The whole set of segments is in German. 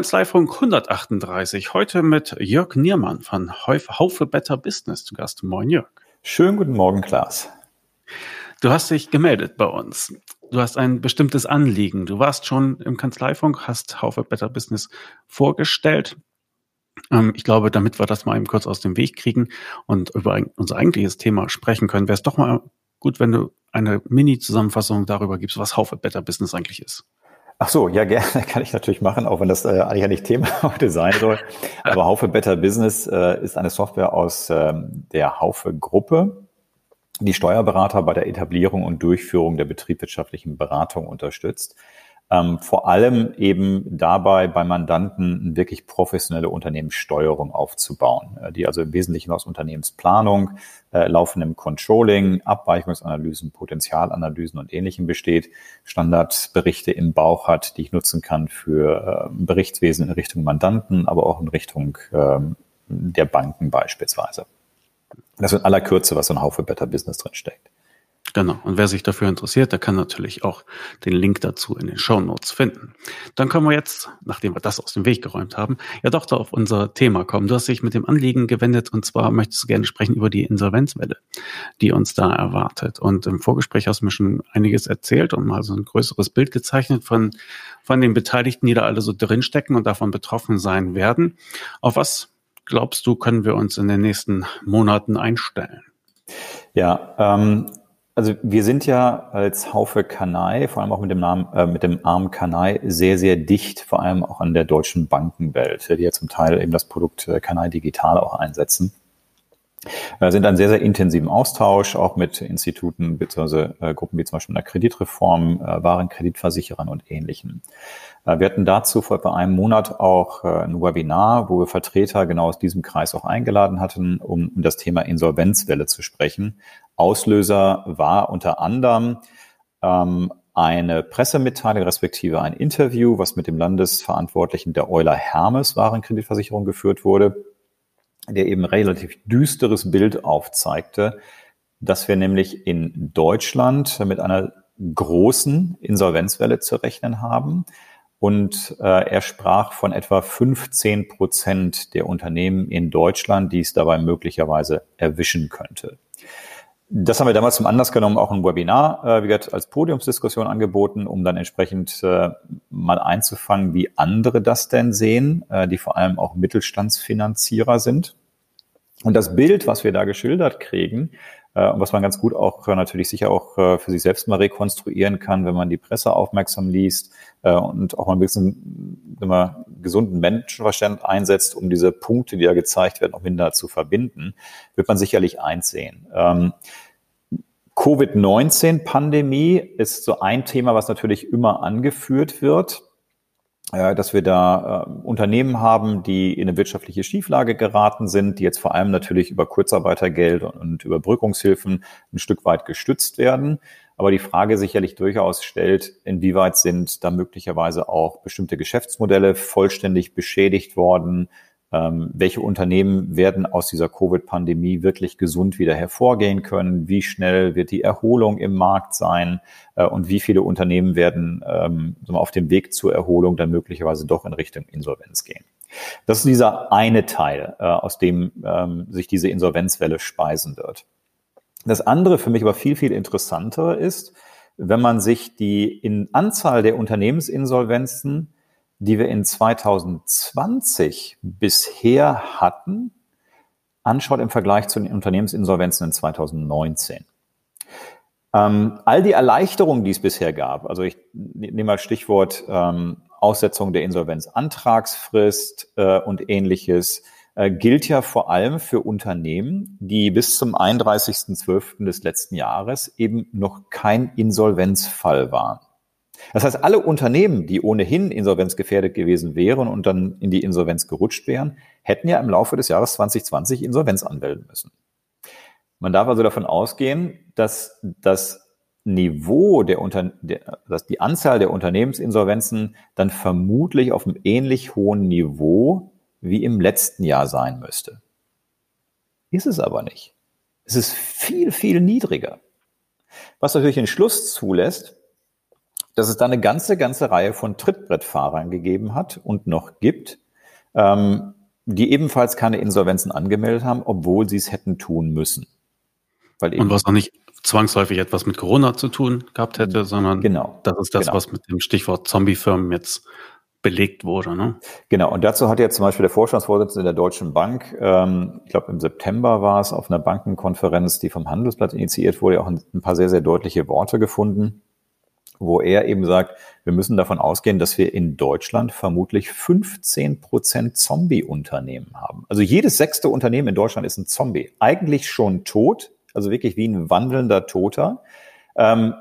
Kanzleifunk 138. Heute mit Jörg Niermann von Haufe Better Business zu Gast. Moin Jörg. Schönen guten Morgen, Klaas. Du hast dich gemeldet bei uns. Du hast ein bestimmtes Anliegen. Du warst schon im Kanzleifunk, hast Haufe Better Business vorgestellt. Ähm, ich glaube, damit wir das mal eben kurz aus dem Weg kriegen und über unser eigentliches Thema sprechen können, wäre es doch mal gut, wenn du eine Mini-Zusammenfassung darüber gibst, was Haufe Better Business eigentlich ist. Ach so, ja, gerne kann ich natürlich machen, auch wenn das äh, eigentlich ja nicht Thema heute sein soll. Aber Haufe Better Business äh, ist eine Software aus ähm, der Haufe Gruppe, die Steuerberater bei der Etablierung und Durchführung der betriebswirtschaftlichen Beratung unterstützt ähm, vor allem eben dabei bei Mandanten eine wirklich professionelle Unternehmenssteuerung aufzubauen, äh, die also im Wesentlichen aus Unternehmensplanung, äh, laufendem Controlling, Abweichungsanalysen, Potenzialanalysen und Ähnlichem besteht, Standardberichte im Bauch hat, die ich nutzen kann für äh, Berichtswesen in Richtung Mandanten, aber auch in Richtung äh, der Banken beispielsweise. Das ist in aller Kürze, was so ein Haufe Better Business drin steckt. Genau. Und wer sich dafür interessiert, der kann natürlich auch den Link dazu in den Show Notes finden. Dann können wir jetzt, nachdem wir das aus dem Weg geräumt haben, ja doch da auf unser Thema kommen. Du hast dich mit dem Anliegen gewendet und zwar möchtest du gerne sprechen über die Insolvenzwelle, die uns da erwartet. Und im Vorgespräch hast du mir schon einiges erzählt und mal so ein größeres Bild gezeichnet von, von den Beteiligten, die da alle so drinstecken und davon betroffen sein werden. Auf was glaubst du, können wir uns in den nächsten Monaten einstellen? Ja, ähm, also wir sind ja als Haufe Kanai, vor allem auch mit dem Namen, äh, mit dem Arm Kanai, sehr, sehr dicht, vor allem auch an der deutschen Bankenwelt, die ja zum Teil eben das Produkt äh, Kanai Digital auch einsetzen. Wir sind einen sehr, sehr intensiven Austausch, auch mit Instituten bzw. Äh, Gruppen wie zum Beispiel der Kreditreform, äh, Warenkreditversicherern und Ähnlichen. Äh, wir hatten dazu vor etwa einem Monat auch äh, ein Webinar, wo wir Vertreter genau aus diesem Kreis auch eingeladen hatten, um, um das Thema Insolvenzwelle zu sprechen. Auslöser war unter anderem ähm, eine Pressemitteilung respektive ein Interview, was mit dem Landesverantwortlichen der Euler Hermes Warenkreditversicherung geführt wurde der eben relativ düsteres Bild aufzeigte, dass wir nämlich in Deutschland mit einer großen Insolvenzwelle zu rechnen haben. Und äh, er sprach von etwa 15 Prozent der Unternehmen in Deutschland, die es dabei möglicherweise erwischen könnte. Das haben wir damals zum Anlass genommen, auch ein Webinar, äh, wie gesagt, als Podiumsdiskussion angeboten, um dann entsprechend äh, mal einzufangen, wie andere das denn sehen, äh, die vor allem auch Mittelstandsfinanzierer sind. Und das Bild, was wir da geschildert kriegen, äh, und was man ganz gut auch äh, natürlich sicher auch äh, für sich selbst mal rekonstruieren kann, wenn man die Presse aufmerksam liest äh, und auch mal ein bisschen immer gesunden Menschenverstand einsetzt, um diese Punkte, die da gezeigt werden, auch miteinander zu verbinden, wird man sicherlich eins. Ähm, Covid-19-Pandemie ist so ein Thema, was natürlich immer angeführt wird äh, dass wir da äh, Unternehmen haben, die in eine wirtschaftliche Schieflage geraten sind, die jetzt vor allem natürlich über Kurzarbeitergeld und Überbrückungshilfen ein Stück weit gestützt werden. Aber die Frage sicherlich durchaus stellt, inwieweit sind da möglicherweise auch bestimmte Geschäftsmodelle vollständig beschädigt worden, ähm, welche Unternehmen werden aus dieser Covid-Pandemie wirklich gesund wieder hervorgehen können? Wie schnell wird die Erholung im Markt sein? Äh, und wie viele Unternehmen werden ähm, auf dem Weg zur Erholung dann möglicherweise doch in Richtung Insolvenz gehen? Das ist dieser eine Teil, äh, aus dem ähm, sich diese Insolvenzwelle speisen wird. Das andere für mich aber viel, viel interessantere ist, wenn man sich die in Anzahl der Unternehmensinsolvenzen die wir in 2020 bisher hatten, anschaut im Vergleich zu den Unternehmensinsolvenzen in 2019. Ähm, all die Erleichterungen, die es bisher gab, also ich nehme mal Stichwort ähm, Aussetzung der Insolvenzantragsfrist äh, und ähnliches, äh, gilt ja vor allem für Unternehmen, die bis zum 31.12. des letzten Jahres eben noch kein Insolvenzfall waren. Das heißt, alle Unternehmen, die ohnehin insolvenzgefährdet gewesen wären und dann in die Insolvenz gerutscht wären, hätten ja im Laufe des Jahres 2020 Insolvenz anmelden müssen. Man darf also davon ausgehen, dass das Niveau der, Unter der, dass die Anzahl der Unternehmensinsolvenzen dann vermutlich auf einem ähnlich hohen Niveau wie im letzten Jahr sein müsste. Ist es aber nicht. Es ist viel, viel niedriger. Was natürlich den Schluss zulässt, dass es da eine ganze, ganze Reihe von Trittbrettfahrern gegeben hat und noch gibt, ähm, die ebenfalls keine Insolvenzen angemeldet haben, obwohl sie es hätten tun müssen. Weil und was auch nicht zwangsläufig etwas mit Corona zu tun gehabt hätte, sondern genau, das ist das, genau. was mit dem Stichwort Zombie-Firmen jetzt belegt wurde. Ne? Genau, und dazu hat ja zum Beispiel der Vorstandsvorsitzende der Deutschen Bank, ähm, ich glaube im September war es, auf einer Bankenkonferenz, die vom Handelsblatt initiiert wurde, auch ein, paar sehr, sehr deutliche Worte gefunden, wo er eben sagt, wir müssen davon ausgehen, dass wir in Deutschland vermutlich 15 Prozent Zombie-Unternehmen haben. Also jedes sechste Unternehmen in Deutschland ist ein Zombie. Eigentlich schon tot, also wirklich wie ein wandelnder Toter. Ähm,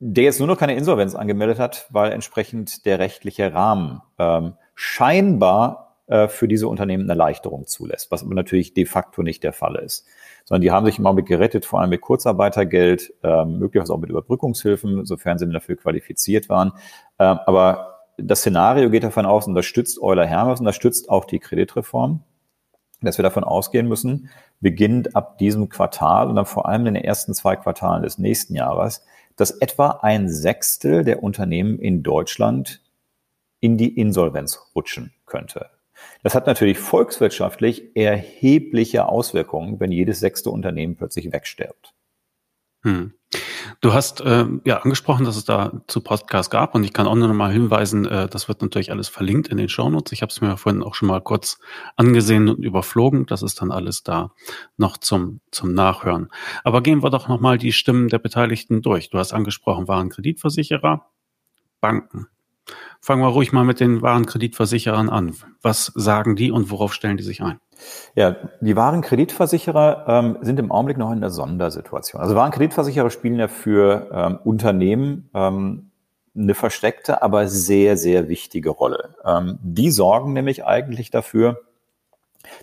der jetzt nur noch keine Insolvenz angemeldet hat, weil entsprechend der rechtliche Rahmen ähm, scheinbar äh, für diese Unternehmen eine Erleichterung zulässt, was aber natürlich de facto nicht der Fall ist. Sondern die haben sich im Augenblick gerettet, vor allem mit Kurzarbeitergeld, ähm, möglicherweise auch mit Überbrückungshilfen, sofern sie dafür qualifiziert waren. Ähm, aber das Szenario geht davon aus, und das stützt Euler Hermes und das stützt auch die Kreditreform, dass wir davon ausgehen müssen, beginnend ab diesem Quartal und dann vor allem in den ersten zwei Quartalen des nächsten Jahres, dass etwa ein Sechstel der Unternehmen in Deutschland in die Insolvenz rutschen könnte. Das hat natürlich volkswirtschaftlich erhebliche Auswirkungen, wenn jedes sechste Unternehmen plötzlich wegstirbt. Hm. Du hast äh, ja angesprochen, dass es da zu Podcasts gab und ich kann auch nur noch mal hinweisen, äh, das wird natürlich alles verlinkt in den Shownotes. Ich habe es mir vorhin auch schon mal kurz angesehen und überflogen. Das ist dann alles da noch zum zum Nachhören. Aber gehen wir doch noch mal die Stimmen der Beteiligten durch. Du hast angesprochen, waren Kreditversicherer, Banken. Fangen wir ruhig mal mit den Warenkreditversicherern an. Was sagen die und worauf stellen die sich ein? Ja, die Warenkreditversicherer ähm, sind im Augenblick noch in der Sondersituation. Also Warenkreditversicherer spielen ja für ähm, Unternehmen ähm, eine versteckte, aber sehr, sehr wichtige Rolle. Ähm, die sorgen nämlich eigentlich dafür,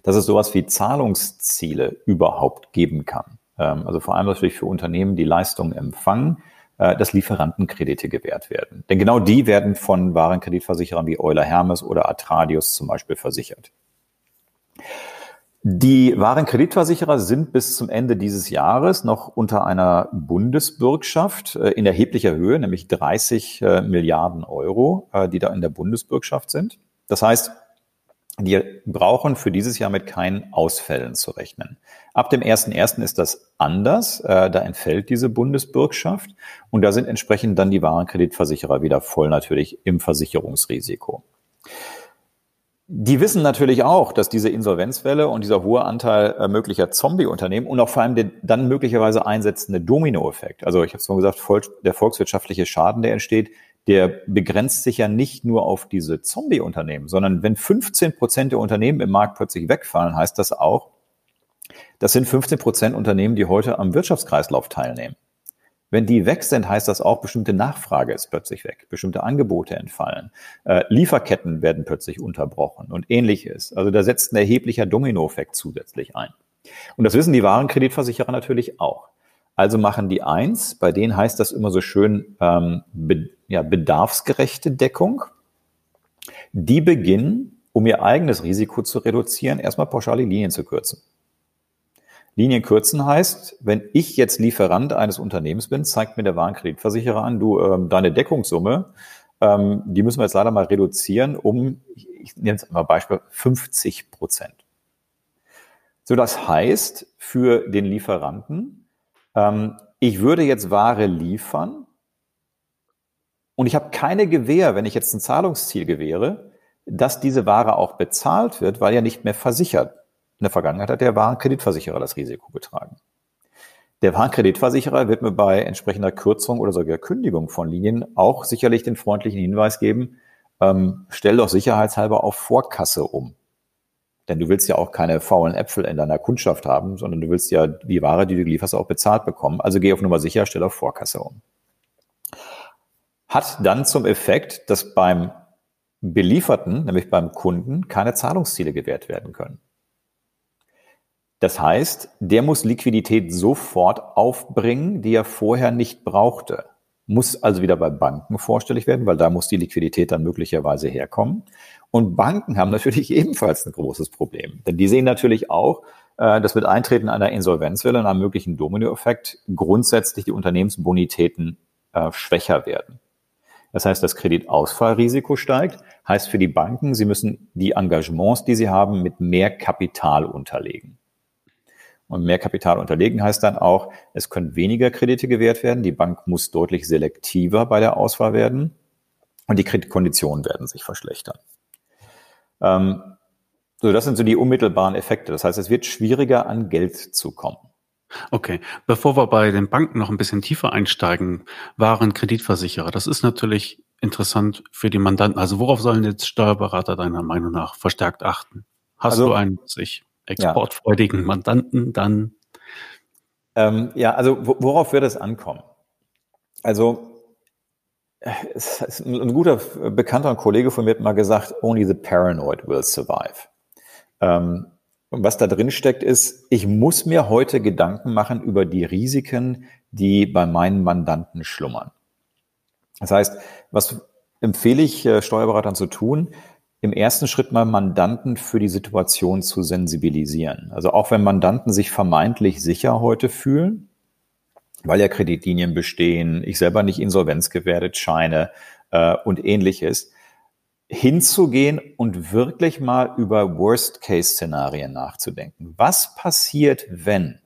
dass es sowas wie Zahlungsziele überhaupt geben kann. Ähm, also vor allem natürlich für Unternehmen, die Leistungen empfangen, dass Lieferantenkredite gewährt werden. Denn genau die werden von Warenkreditversicherern wie Euler Hermes oder Atradius zum Beispiel versichert. Die wahren Kreditversicherer sind bis zum Ende dieses Jahres noch unter einer Bundesbürgschaft äh, in erheblicher Höhe, nämlich 30 äh, Milliarden Euro, äh, die da in der Bundesbürgschaft sind. Das heißt, die brauchen für dieses Jahr mit keinen Ausfällen zu rechnen. Ab dem 1.1. ist das anders. Da entfällt diese Bundesbürgschaft und da sind entsprechend dann die Warenkreditversicherer wieder voll natürlich im Versicherungsrisiko. Die wissen natürlich auch, dass diese Insolvenzwelle und dieser hohe Anteil äh, möglicher Zombie-Unternehmen und auch vor allem der dann möglicherweise einsetzende Dominoeffekt, also ich habe es schon gesagt, der volkswirtschaftliche Schaden, der entsteht, der begrenzt sich ja nicht nur auf diese Zombie-Unternehmen, sondern wenn 15 Prozent der Unternehmen im Markt plötzlich wegfallen, heißt das auch, das sind 15 Prozent Unternehmen, die heute am Wirtschaftskreislauf teilnehmen. Wenn die weg sind, heißt das auch, bestimmte Nachfrage ist plötzlich weg, bestimmte Angebote entfallen, äh, Lieferketten werden plötzlich unterbrochen und ähnliches. Also da setzt ein erheblicher Dominoeffekt zusätzlich ein. Und das wissen die Warenkreditversicherer natürlich auch. Also machen die eins, bei denen heißt das immer so schön ähm, be, ja, bedarfsgerechte Deckung. Die beginnen, um ihr eigenes Risiko zu reduzieren, erstmal pauschale Linien zu kürzen. Linien kürzen heißt, wenn ich jetzt Lieferant eines Unternehmens bin, zeigt mir der Warenkreditversicherer an, du, ähm, deine Deckungssumme, ähm, die müssen wir jetzt leider mal reduzieren um, ich nenne es mal Beispiel, 50 Prozent. So, das heißt für den Lieferanten, ähm, ich würde jetzt Ware liefern und ich habe keine Gewähr, wenn ich jetzt ein Zahlungsziel gewähre, dass diese Ware auch bezahlt wird, weil ja nicht mehr versichert in der Vergangenheit hat der Warenkreditversicherer das Risiko getragen. Der Warenkreditversicherer wird mir bei entsprechender Kürzung oder sogar Kündigung von Linien auch sicherlich den freundlichen Hinweis geben, ähm, stell doch sicherheitshalber auf Vorkasse um. Denn du willst ja auch keine faulen Äpfel in deiner Kundschaft haben, sondern du willst ja die Ware, die du lieferst, auch bezahlt bekommen. Also geh auf Nummer sicher, stell auf Vorkasse um. Hat dann zum Effekt, dass beim Belieferten, nämlich beim Kunden, keine Zahlungsziele gewährt werden können. Das heißt, der muss Liquidität sofort aufbringen, die er vorher nicht brauchte. Muss also wieder bei Banken vorstellig werden, weil da muss die Liquidität dann möglicherweise herkommen. Und Banken haben natürlich ebenfalls ein großes Problem. Denn die sehen natürlich auch, äh, dass mit Eintreten einer Insolvenzwelle und einem möglichen Dominoeffekt grundsätzlich die Unternehmensbonitäten äh, schwächer werden. Das heißt, das Kreditausfallrisiko steigt, heißt für die Banken, sie müssen die Engagements, die sie haben, mit mehr Kapital unterlegen. Und mehr Kapital unterlegen heißt dann auch, es können weniger Kredite gewährt werden, die Bank muss deutlich selektiver bei der Auswahl werden und die Kreditkonditionen werden sich verschlechtern. Ähm, so, das sind so die unmittelbaren Effekte. Das heißt, es wird schwieriger, an Geld zu kommen. Okay, bevor wir bei den Banken noch ein bisschen tiefer einsteigen, waren Kreditversicherer. Das ist natürlich interessant für die Mandanten. Also worauf sollen jetzt Steuerberater deiner Meinung nach verstärkt achten? Hast also, du einen sich exportfreudigen ja. Mandanten, dann. Ähm, ja, also worauf wird es ankommen? Also ein guter Bekannter und Kollege von mir hat mal gesagt, only the paranoid will survive. Ähm, was da drin steckt, ist, ich muss mir heute Gedanken machen über die Risiken, die bei meinen Mandanten schlummern. Das heißt, was empfehle ich äh, Steuerberatern zu tun? im ersten Schritt mal Mandanten für die Situation zu sensibilisieren. Also auch wenn Mandanten sich vermeintlich sicher heute fühlen, weil ja Kreditlinien bestehen, ich selber nicht insolvenzgefährdet scheine äh, und ähnliches, hinzugehen und wirklich mal über Worst-Case-Szenarien nachzudenken. Was passiert, wenn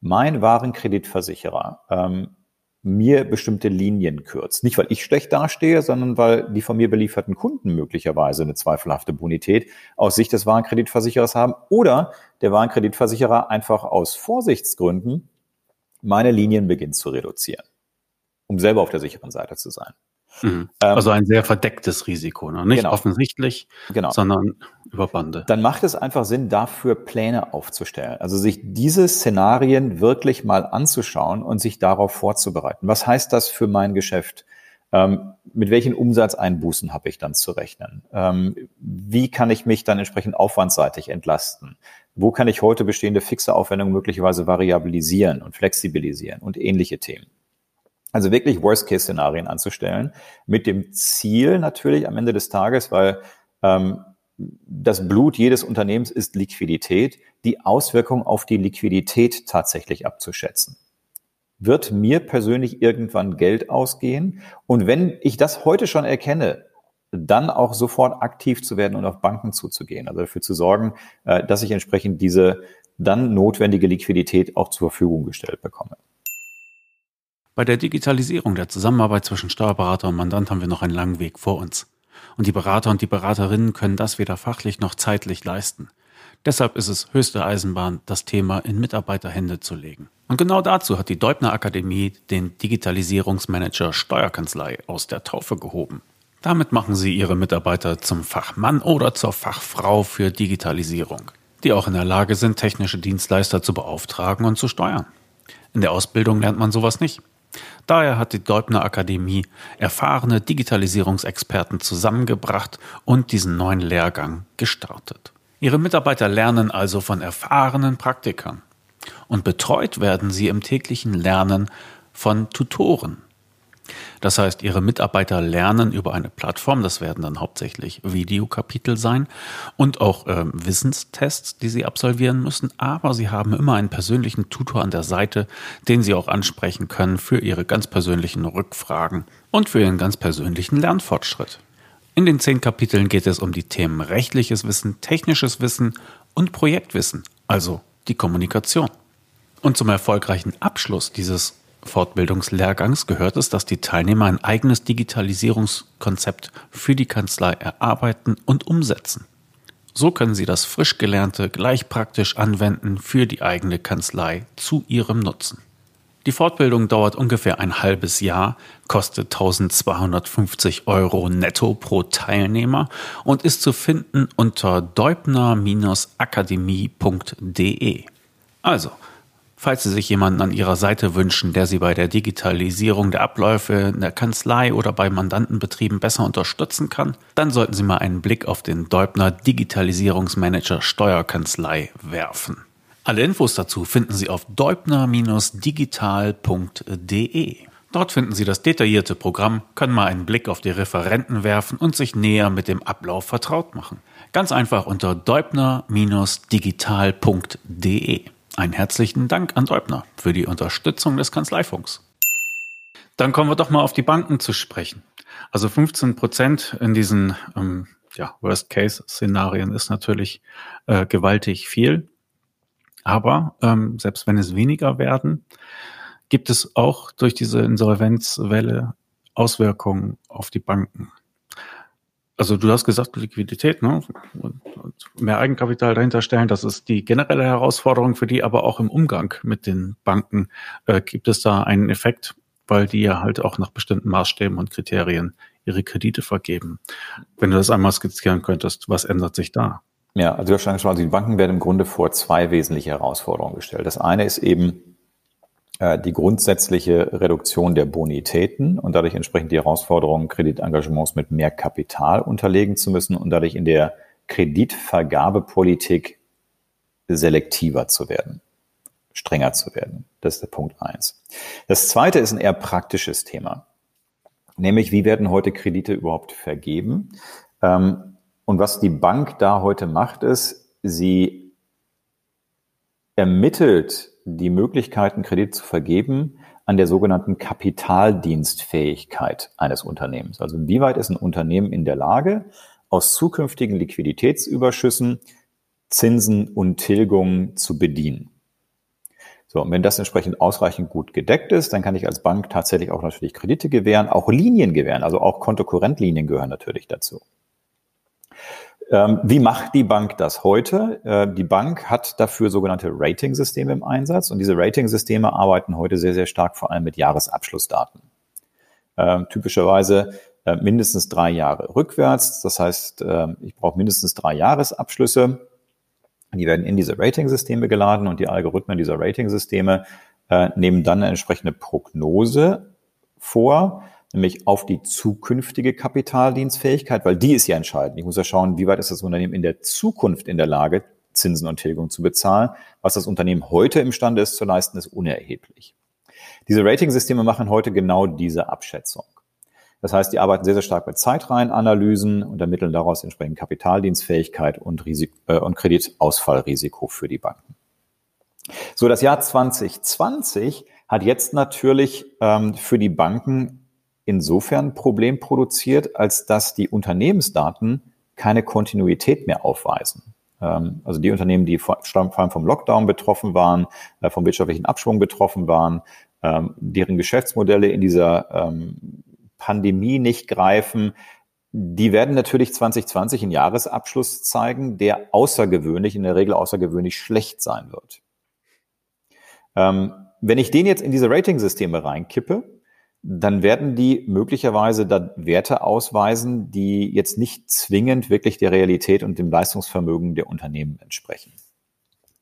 mein Warenkreditversicherer ähm, mir bestimmte Linien kürzt. Nicht, weil ich schlecht dastehe, sondern weil die von mir belieferten Kunden möglicherweise eine zweifelhafte Bonität aus Sicht des Warenkreditversicherers haben oder der Warenkreditversicherer einfach aus Vorsichtsgründen meine Linien beginnt zu reduzieren, um selber auf der sicheren Seite zu sein. Mhm. Ähm, also ein sehr verdecktes Risiko, ne? nicht genau. offensichtlich, genau. sondern über Bande. Dann macht es einfach Sinn, dafür Pläne aufzustellen. Also sich diese Szenarien wirklich mal anzuschauen und sich darauf vorzubereiten. Was heißt das für mein Geschäft? Ähm, mit welchen Umsatzeinbußen habe ich dann zu rechnen? Ähm, wie kann ich mich dann entsprechend aufwandseitig entlasten? Wo kann ich heute bestehende fixe Aufwendungen möglicherweise variabilisieren und flexibilisieren und ähnliche Themen? Also wirklich Worst-Case-Szenarien anzustellen, mit dem Ziel natürlich am Ende des Tages, weil ähm, das Blut jedes Unternehmens ist Liquidität, die Auswirkung auf die Liquidität tatsächlich abzuschätzen. Wird mir persönlich irgendwann Geld ausgehen? Und wenn ich das heute schon erkenne, dann auch sofort aktiv zu werden und auf Banken zuzugehen, also dafür zu sorgen, äh, dass ich entsprechend diese dann notwendige Liquidität auch zur Verfügung gestellt bekomme. Bei der Digitalisierung der Zusammenarbeit zwischen Steuerberater und Mandant haben wir noch einen langen Weg vor uns. Und die Berater und die Beraterinnen können das weder fachlich noch zeitlich leisten. Deshalb ist es höchste Eisenbahn, das Thema in Mitarbeiterhände zu legen. Und genau dazu hat die Deubner Akademie den Digitalisierungsmanager Steuerkanzlei aus der Taufe gehoben. Damit machen sie ihre Mitarbeiter zum Fachmann oder zur Fachfrau für Digitalisierung, die auch in der Lage sind, technische Dienstleister zu beauftragen und zu steuern. In der Ausbildung lernt man sowas nicht. Daher hat die Deubner Akademie erfahrene Digitalisierungsexperten zusammengebracht und diesen neuen Lehrgang gestartet. Ihre Mitarbeiter lernen also von erfahrenen Praktikern. Und betreut werden sie im täglichen Lernen von Tutoren, das heißt, Ihre Mitarbeiter lernen über eine Plattform, das werden dann hauptsächlich Videokapitel sein und auch äh, Wissenstests, die Sie absolvieren müssen, aber Sie haben immer einen persönlichen Tutor an der Seite, den Sie auch ansprechen können für Ihre ganz persönlichen Rückfragen und für Ihren ganz persönlichen Lernfortschritt. In den zehn Kapiteln geht es um die Themen rechtliches Wissen, technisches Wissen und Projektwissen, also die Kommunikation. Und zum erfolgreichen Abschluss dieses Fortbildungslehrgangs gehört es, dass die Teilnehmer ein eigenes Digitalisierungskonzept für die Kanzlei erarbeiten und umsetzen. So können sie das frisch Gelernte gleich praktisch anwenden für die eigene Kanzlei zu ihrem Nutzen. Die Fortbildung dauert ungefähr ein halbes Jahr, kostet 1250 Euro netto pro Teilnehmer und ist zu finden unter deubner-akademie.de. Also, Falls Sie sich jemanden an Ihrer Seite wünschen, der Sie bei der Digitalisierung der Abläufe in der Kanzlei oder bei Mandantenbetrieben besser unterstützen kann, dann sollten Sie mal einen Blick auf den Deubner Digitalisierungsmanager Steuerkanzlei werfen. Alle Infos dazu finden Sie auf deubner-digital.de. Dort finden Sie das detaillierte Programm, können mal einen Blick auf die Referenten werfen und sich näher mit dem Ablauf vertraut machen. Ganz einfach unter deubner-digital.de. Einen herzlichen Dank an Deubner für die Unterstützung des Kanzleifunks. Dann kommen wir doch mal auf die Banken zu sprechen. Also 15 Prozent in diesen ähm, ja, Worst-Case-Szenarien ist natürlich äh, gewaltig viel. Aber ähm, selbst wenn es weniger werden, gibt es auch durch diese Insolvenzwelle Auswirkungen auf die Banken. Also du hast gesagt, Liquidität, ne? mehr Eigenkapital dahinter stellen, das ist die generelle Herausforderung für die, aber auch im Umgang mit den Banken äh, gibt es da einen Effekt, weil die ja halt auch nach bestimmten Maßstäben und Kriterien ihre Kredite vergeben. Wenn du das einmal skizzieren könntest, was ändert sich da? Ja, also du hast schon angesprochen, die Banken werden im Grunde vor zwei wesentliche Herausforderungen gestellt. Das eine ist eben äh, die grundsätzliche Reduktion der Bonitäten und dadurch entsprechend die Herausforderung, Kreditengagements mit mehr Kapital unterlegen zu müssen und dadurch in der Kreditvergabepolitik selektiver zu werden, strenger zu werden. Das ist der Punkt eins. Das zweite ist ein eher praktisches Thema, nämlich wie werden heute Kredite überhaupt vergeben? Ähm, und was die Bank da heute macht, ist, sie ermittelt die Möglichkeiten, Kredit zu vergeben, an der sogenannten Kapitaldienstfähigkeit eines Unternehmens. Also inwieweit ist ein Unternehmen in der Lage, aus zukünftigen Liquiditätsüberschüssen Zinsen und Tilgungen zu bedienen. So, und wenn das entsprechend ausreichend gut gedeckt ist, dann kann ich als Bank tatsächlich auch natürlich Kredite gewähren, auch Linien gewähren, also auch Kontokorrentlinien gehören natürlich dazu. Ähm, wie macht die Bank das heute? Äh, die Bank hat dafür sogenannte Rating-Systeme im Einsatz und diese Rating-Systeme arbeiten heute sehr, sehr stark vor allem mit Jahresabschlussdaten. Ähm, typischerweise äh, mindestens drei Jahre rückwärts. Das heißt, äh, ich brauche mindestens drei Jahresabschlüsse. Die werden in diese Rating-Systeme geladen und die Algorithmen dieser Rating-Systeme nehmen dann eine entsprechende Prognose vor nämlich auf die zukünftige Kapitaldienstfähigkeit, weil die ist ja entscheidend. Ich muss ja schauen, wie weit ist das Unternehmen in der Zukunft in der Lage, Zinsen und Tilgung zu bezahlen. Was das Unternehmen heute imstande ist zu leisten, ist unerheblich. Diese Ratingsysteme machen heute genau diese Abschätzung. Das heißt, die arbeiten sehr, sehr stark mit Zeitreihenanalysen und ermitteln daraus entsprechend Kapitaldienstfähigkeit und, Risik äh, und Kreditausfallrisiko für die Banken. So, das Jahr 2020 hat jetzt natürlich ähm, für die Banken insofern ein Problem produziert, als dass die Unternehmensdaten keine Kontinuität mehr aufweisen. Ähm, also die Unternehmen, die vor allem vom Lockdown betroffen waren, äh, vom wirtschaftlichen Abschwung betroffen waren, ähm, deren Geschäftsmodelle in dieser ähm, Pandemie nicht greifen, die werden natürlich 2020 einen Jahresabschluss zeigen, der außergewöhnlich, in der Regel außergewöhnlich schlecht sein wird. Wenn ich den jetzt in diese Ratingsysteme reinkippe, dann werden die möglicherweise da Werte ausweisen, die jetzt nicht zwingend wirklich der Realität und dem Leistungsvermögen der Unternehmen entsprechen.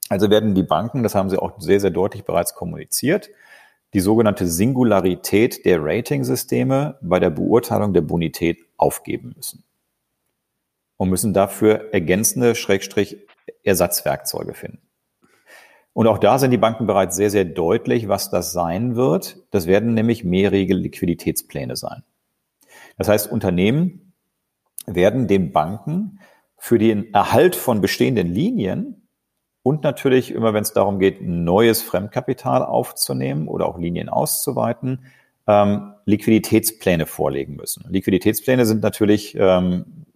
Also werden die Banken, das haben sie auch sehr, sehr deutlich bereits kommuniziert, die sogenannte Singularität der Ratingsysteme bei der Beurteilung der Bonität aufgeben müssen. Und müssen dafür ergänzende Schrägstrich Ersatzwerkzeuge finden. Und auch da sind die Banken bereits sehr, sehr deutlich, was das sein wird. Das werden nämlich mehrjährige Liquiditätspläne sein. Das heißt, Unternehmen werden den Banken für den Erhalt von bestehenden Linien und natürlich immer, wenn es darum geht, neues Fremdkapital aufzunehmen oder auch Linien auszuweiten, ähm, Liquiditätspläne vorlegen müssen. Liquiditätspläne sind natürlich ähm,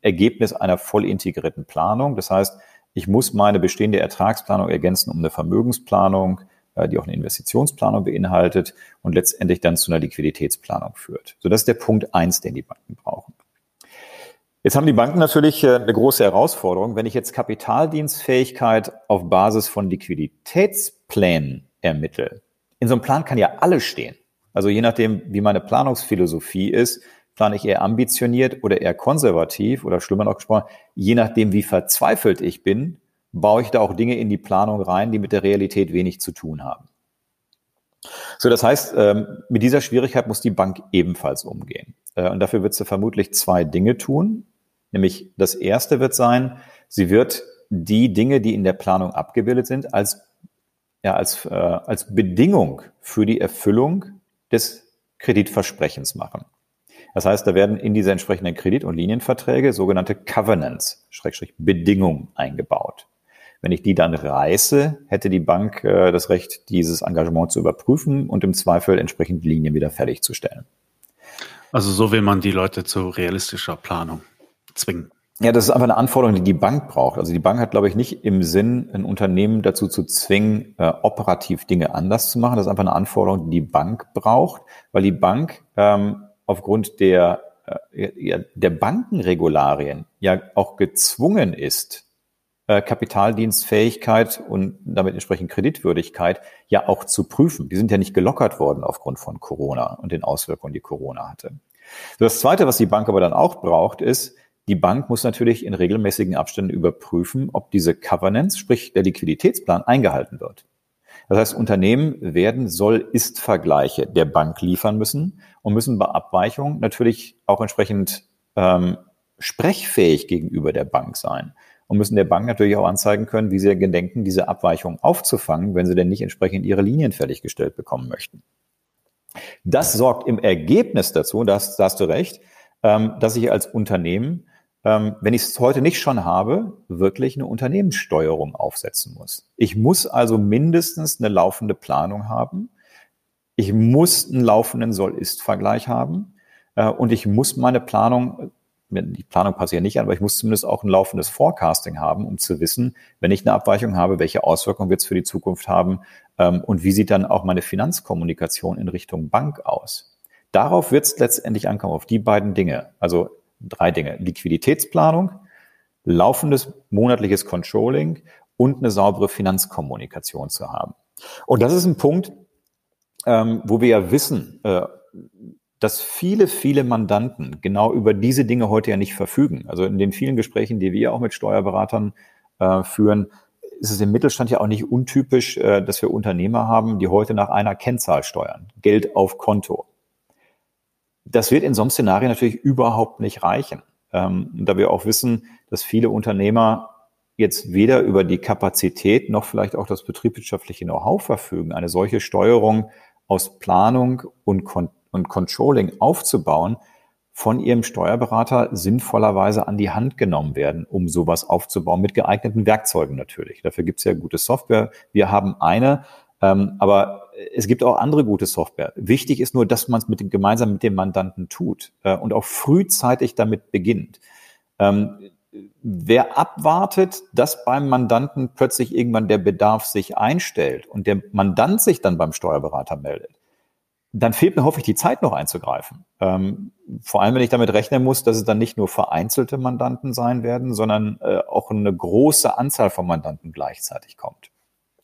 Ergebnis einer voll integrierten Planung. Das heißt, ich muss meine bestehende Ertragsplanung ergänzen um eine Vermögensplanung, äh, die auch eine Investitionsplanung beinhaltet und letztendlich dann zu einer Liquiditätsplanung führt. So, das ist der Punkt eins, den die Banken brauchen. Jetzt haben die Banken natürlich äh, eine große Herausforderung. Wenn ich jetzt Kapitaldienstfähigkeit auf Basis von Liquiditätsplänen ermittle, in so einem Plan kann ja alles stehen. Also je nachdem, wie meine Planungsphilosophie ist, plane ich eher ambitioniert oder eher konservativ oder schlimmer noch gesprochen, je nachdem, wie verzweifelt ich bin, baue ich da auch Dinge in die Planung rein, die mit der Realität wenig zu tun haben. So, das heißt, ähm, mit dieser Schwierigkeit muss die Bank ebenfalls umgehen. Äh, und dafür wird sie vermutlich zwei Dinge tun. Nämlich das erste wird sein, sie wird die Dinge, die in der Planung abgebildet sind, als, ja, als, äh, als Bedingung für die Erfüllung des Kreditversprechens machen. Das heißt, da werden in diese entsprechenden Kredit- und Linienverträge sogenannte Covenants, Schrägstrich Bedingungen eingebaut. Wenn ich die dann reiße, hätte die Bank äh, das Recht, dieses Engagement zu überprüfen und im Zweifel entsprechend Linien wieder fertigzustellen. Also so will man die Leute zu realistischer Planung zwingen. Ja, das ist einfach eine Anforderung, die die Bank braucht. Also die Bank hat, glaube ich, nicht im Sinn, ein Unternehmen dazu zu zwingen, äh, operativ Dinge anders zu machen. Das ist einfach eine Anforderung, die die Bank braucht, weil die Bank ähm, aufgrund der, äh, der Bankenregularien ja auch gezwungen ist, äh, Kapitaldienstfähigkeit und damit entsprechend Kreditwürdigkeit ja auch zu prüfen. Die sind ja nicht gelockert worden aufgrund von Corona und den Auswirkungen, die Corona hatte. Das Zweite, was die Bank aber dann auch braucht, ist, die Bank muss natürlich in regelmäßigen Abständen überprüfen, ob diese Covenants, sprich der Liquiditätsplan, eingehalten wird. Das heißt, Unternehmen werden Soll-Ist-Vergleiche der Bank liefern müssen und müssen bei Abweichungen natürlich auch entsprechend ähm, sprechfähig gegenüber der Bank sein und müssen der Bank natürlich auch anzeigen können, wie sie gedenken, diese Abweichung aufzufangen, wenn sie denn nicht entsprechend ihre Linien fertiggestellt bekommen möchten. Das sorgt im Ergebnis dazu, da hast du recht, ähm, dass ich als Unternehmen ähm, wenn ich es heute nicht schon habe, wirklich eine Unternehmenssteuerung aufsetzen muss. Ich muss also mindestens eine laufende Planung haben. Ich muss einen laufenden Soll-Ist-Vergleich haben. Äh, und ich muss meine Planung, die Planung passiert nicht an, aber ich muss zumindest auch ein laufendes Forecasting haben, um zu wissen, wenn ich eine Abweichung habe, welche Auswirkungen wird es für die Zukunft haben ähm, und wie sieht dann auch meine Finanzkommunikation in Richtung Bank aus. Darauf wird es letztendlich ankommen, auf die beiden Dinge. Also drei Dinge. Liquiditätsplanung, laufendes monatliches Controlling und eine saubere Finanzkommunikation zu haben. Und das ist ein Punkt, ähm, wo wir ja wissen, äh, dass viele, viele Mandanten genau über diese Dinge heute ja nicht verfügen. Also in den vielen Gesprächen, die wir auch mit Steuerberatern äh, führen, ist es im Mittelstand ja auch nicht untypisch, äh, dass wir Unternehmer haben, die heute nach einer Kennzahl steuern. Geld auf Konto. Das wird in so einem Szenario natürlich überhaupt nicht reichen. Ähm, da wir auch wissen, dass viele Unternehmer jetzt weder über die Kapazität noch vielleicht auch das betriebswirtschaftliche Know-how verfügen, eine solche Steuerung aus Planung und, Con und Controlling aufzubauen, von ihrem Steuerberater sinnvollerweise an die Hand genommen werden, um sowas aufzubauen, mit geeigneten Werkzeugen natürlich. Dafür gibt es ja gute Software. Wir haben eine, ähm, aber es gibt auch andere gute Software. Wichtig ist nur, dass man es mit dem, gemeinsam mit dem Mandanten tut äh, und auch frühzeitig damit beginnt. Ähm, wer abwartet, dass beim Mandanten plötzlich irgendwann der Bedarf sich einstellt und der Mandant sich dann beim Steuerberater meldet, dann fehlt mir hoffentlich die Zeit noch einzugreifen. Ähm, vor allem, wenn ich damit rechnen muss, dass es dann nicht nur vereinzelte Mandanten sein werden, sondern äh, auch eine große Anzahl von Mandanten gleichzeitig kommt.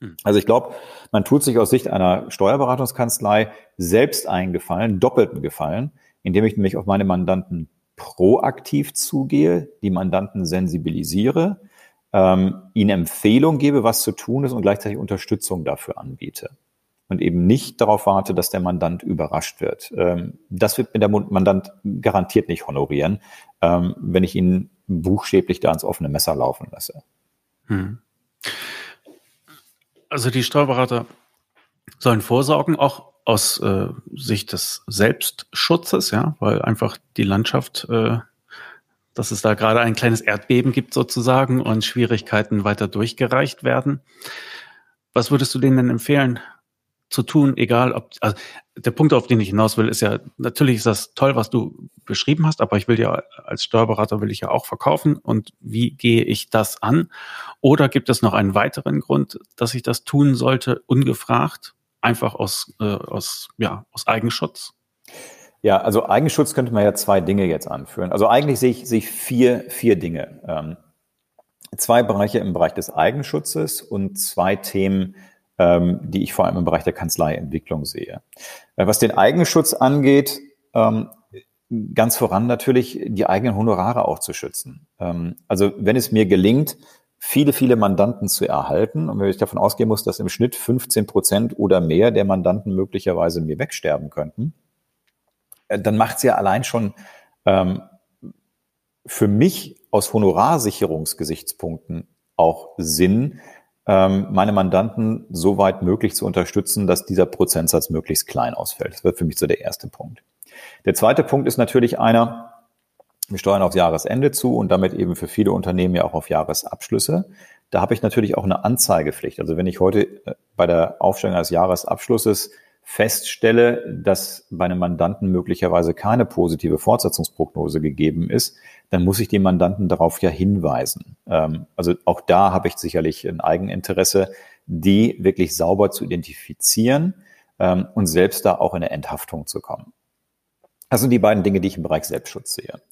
Hm. Also ich glaube, man tut sich aus Sicht einer Steuerberatungskanzlei selbst einen Gefallen, doppelten Gefallen, indem ich nämlich auf meine Mandanten proaktiv zugehe, die Mandanten sensibilisiere, ähm, ihnen Empfehlung gebe, was zu tun ist und gleichzeitig Unterstützung dafür anbiete. Und eben nicht darauf warte, dass der Mandant überrascht wird. Ähm, das wird mir der Mandant garantiert nicht honorieren, ähm, wenn ich ihn buchstäblich da ans offene Messer laufen lasse. Hm. Also die Steuerberater sollen vorsorgen, auch aus äh, Sicht des Selbstschutzes, ja, weil einfach die Landschaft, äh, dass es da gerade ein kleines Erdbeben gibt sozusagen und Schwierigkeiten weiter durchgereicht werden. Was würdest du denen denn empfehlen, zu tun, egal ob, also der Punkt, auf den ich hinaus will, ist ja, natürlich ist das toll, was du beschrieben hast, aber ich will ja als Steuerberater will ich ja auch verkaufen und wie gehe ich das an? Oder gibt es noch einen weiteren Grund, dass ich das tun sollte, ungefragt, einfach aus, äh, aus, ja, aus Eigenschutz? Ja, also Eigenschutz könnte man ja zwei Dinge jetzt anführen. Also eigentlich sehe ich, sehe ich vier, vier Dinge. Ähm, zwei Bereiche im Bereich des Eigenschutzes und zwei Themen, ähm, die ich vor allem im Bereich der Kanzleientwicklung sehe. Äh, was den Eigenschutz angeht, ähm, ganz voran natürlich die eigenen Honorare auch zu schützen. Ähm, also wenn es mir gelingt, viele, viele Mandanten zu erhalten und wenn ich davon ausgehen muss, dass im Schnitt 15 Prozent oder mehr der Mandanten möglicherweise mir wegsterben könnten, äh, dann macht es ja allein schon ähm, für mich aus Honorarsicherungsgesichtspunkten auch Sinn, meine Mandanten so weit möglich zu unterstützen, dass dieser Prozentsatz möglichst klein ausfällt. Das wird für mich so der erste Punkt. Der zweite Punkt ist natürlich einer, wir steuern aufs Jahresende zu und damit eben für viele Unternehmen ja auch auf Jahresabschlüsse. da habe ich natürlich auch eine Anzeigepflicht. Also wenn ich heute äh, bei der Aufstellung eines Jahresabschlusses feststelle, dass bei einem Mandanten möglicherweise keine positive Fortsetzungsprognose gegeben ist, dann muss ich den Mandanten darauf ja hinweisen. Ähm, also auch da habe ich sicherlich ein Eigeninteresse, die wirklich sauber zu identifizieren ähm, und selbst da auch in eine Enthaftung zu kommen. Das sind die beiden Dinge, die ich im Bereich Selbstschutz sehe.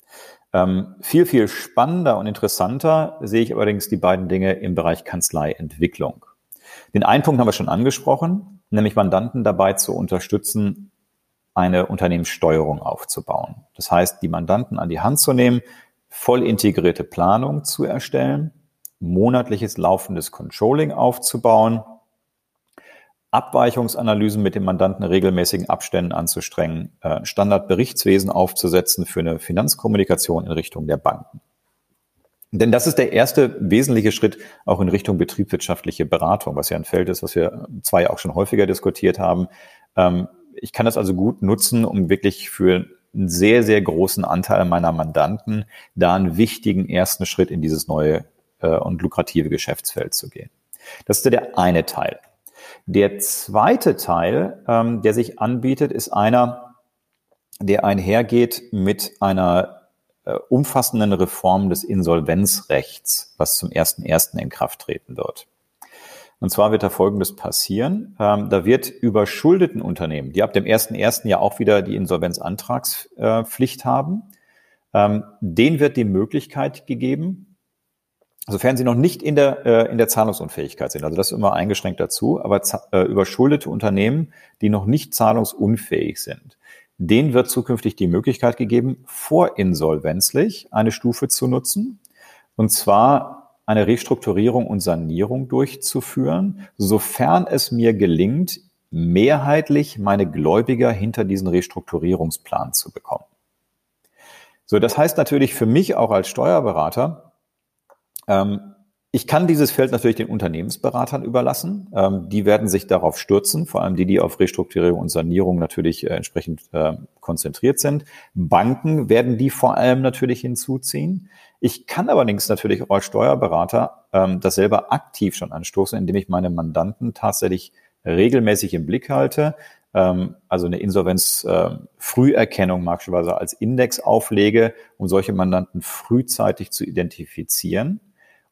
Ähm, viel, viel spannender und interessanter sehe ich allerdings die beiden Dinge im Bereich Kanzleientwicklung. Den einen Punkt haben wir schon angesprochen, nämlich Mandanten dabei zu unterstützen, eine Unternehmenssteuerung aufzubauen. Das heißt, die Mandanten an die Hand zu nehmen, voll integrierte Planung zu erstellen, monatliches laufendes Controlling aufzubauen, Abweichungsanalysen mit dem Mandanten regelmäßigen Abständen anzustrengen, äh, Standardberichtswesen aufzusetzen für eine Finanzkommunikation in Richtung der Banken. Denn das ist der erste wesentliche Schritt auch in Richtung betriebswirtschaftliche Beratung, was ja ein Feld ist, was wir zwei auch schon häufiger diskutiert haben. Ähm, ich kann das also gut nutzen, um wirklich für einen sehr, sehr großen Anteil meiner Mandanten da einen wichtigen ersten Schritt in dieses neue äh, und lukrative Geschäftsfeld zu gehen. Das ist der eine Teil. Der zweite Teil, ähm, der sich anbietet, ist einer, der einhergeht mit einer äh, umfassenden Reform des Insolvenzrechts, was zum 1.1. in Kraft treten wird. Und zwar wird da Folgendes passieren. Ähm, da wird überschuldeten Unternehmen, die ab dem 1.1. ja auch wieder die Insolvenzantragspflicht haben, ähm, denen wird die Möglichkeit gegeben, sofern sie noch nicht in der, äh, in der Zahlungsunfähigkeit sind, also das ist immer eingeschränkt dazu, aber äh, überschuldete Unternehmen, die noch nicht zahlungsunfähig sind, denen wird zukünftig die Möglichkeit gegeben, vorinsolvenzlich eine Stufe zu nutzen, und zwar eine Restrukturierung und Sanierung durchzuführen, sofern es mir gelingt, mehrheitlich meine Gläubiger hinter diesen Restrukturierungsplan zu bekommen. So, das heißt natürlich für mich auch als Steuerberater, ähm, ich kann dieses Feld natürlich den Unternehmensberatern überlassen. Ähm, die werden sich darauf stürzen, vor allem die, die auf Restrukturierung und Sanierung natürlich äh, entsprechend äh, konzentriert sind. Banken werden die vor allem natürlich hinzuziehen. Ich kann allerdings natürlich als Steuerberater ähm, das selber aktiv schon anstoßen, indem ich meine Mandanten tatsächlich regelmäßig im Blick halte, ähm, also eine Insolvenz-Früherkennung äh, beispielsweise als Index auflege, um solche Mandanten frühzeitig zu identifizieren